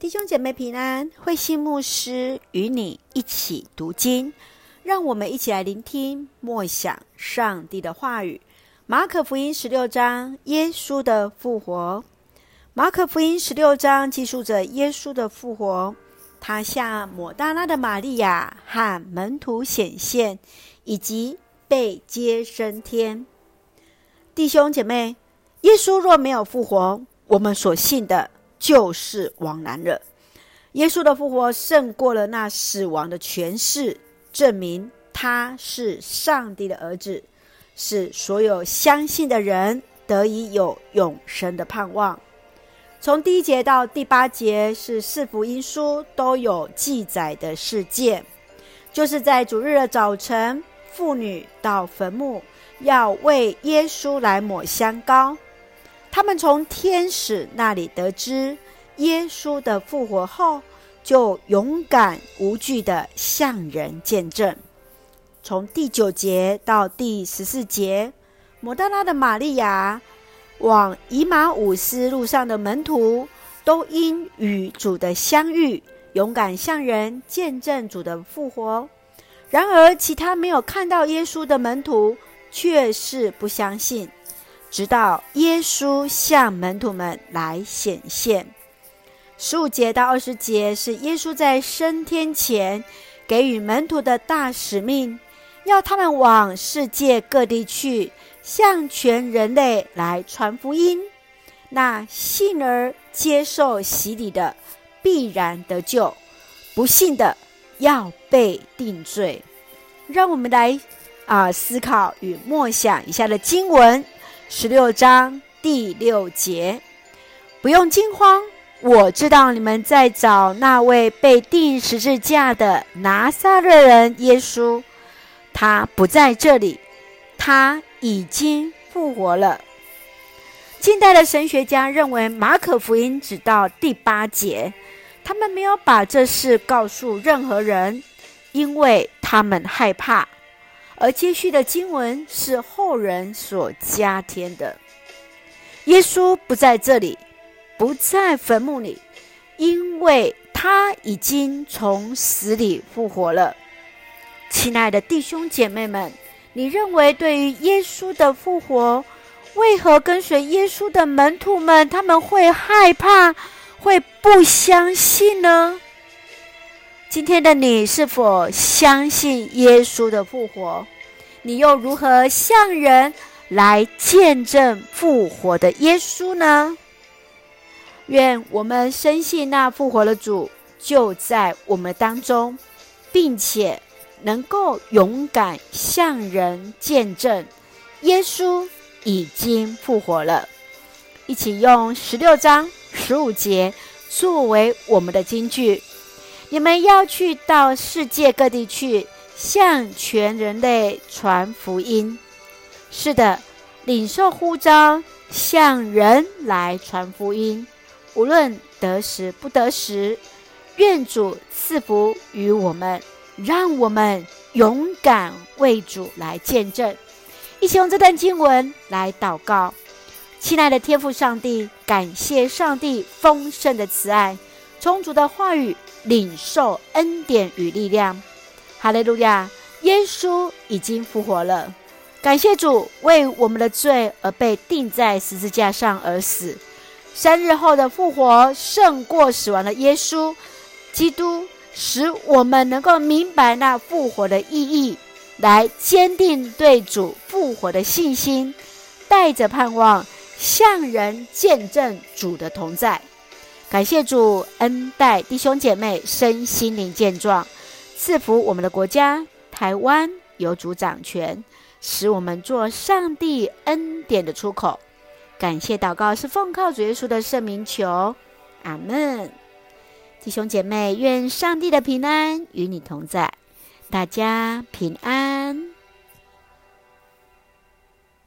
弟兄姐妹平安，慧馨牧师与你一起读经，让我们一起来聆听默想上帝的话语。马可福音十六章，耶稣的复活。马可福音十六章记述着耶稣的复活，他向抹大拉的玛利亚和门徒显现，以及被接升天。弟兄姐妹，耶稣若没有复活，我们所信的。就是枉然了。耶稣的复活胜过了那死亡的权势，证明他是上帝的儿子，使所有相信的人得以有永生的盼望。从第一节到第八节是四福音书都有记载的事件，就是在主日的早晨，妇女到坟墓要为耶稣来抹香膏。他们从天使那里得知耶稣的复活后，就勇敢无惧的向人见证。从第九节到第十四节，抹大拉的玛利亚往以马忤斯路上的门徒，都因与主的相遇，勇敢向人见证主的复活。然而，其他没有看到耶稣的门徒，却是不相信。直到耶稣向门徒们来显现，十五节到二十节是耶稣在升天前给予门徒的大使命，要他们往世界各地去，向全人类来传福音。那信而接受洗礼的，必然得救；不信的，要被定罪。让我们来啊、思考与默想以下的经文。十六章第六节，不用惊慌，我知道你们在找那位被钉十字架的拿撒勒人耶稣，他不在这里，他已经复活了。近代的神学家认为，马可福音只到第八节，他们没有把这事告诉任何人，因为他们害怕。而接续的经文是后人所加添的。耶稣不在这里，不在坟墓里，因为他已经从死里复活了。亲爱的弟兄姐妹们，你认为对于耶稣的复活，为何跟随耶稣的门徒们他们会害怕，会不相信呢？今天的你是否相信耶稣的复活？你又如何向人来见证复活的耶稣呢？愿我们深信那复活的主就在我们当中，并且能够勇敢向人见证耶稣已经复活了。一起用十六章十五节作为我们的金句。你们要去到世界各地去，向全人类传福音。是的，领受呼召，向人来传福音，无论得时不得时，愿主赐福于我们，让我们勇敢为主来见证。一起用这段经文来祷告，亲爱的天父上帝，感谢上帝丰盛的慈爱，充足的话语。领受恩典与力量，哈利路亚！耶稣已经复活了，感谢主为我们的罪而被钉在十字架上而死，三日后的复活胜过死亡的耶稣基督，使我们能够明白那复活的意义，来坚定对主复活的信心，带着盼望向人见证主的同在。感谢主恩待弟兄姐妹身心灵健壮，赐福我们的国家台湾有主掌权，使我们做上帝恩典的出口。感谢祷告是奉靠主耶稣的圣名求，阿门。弟兄姐妹，愿上帝的平安与你同在，大家平安。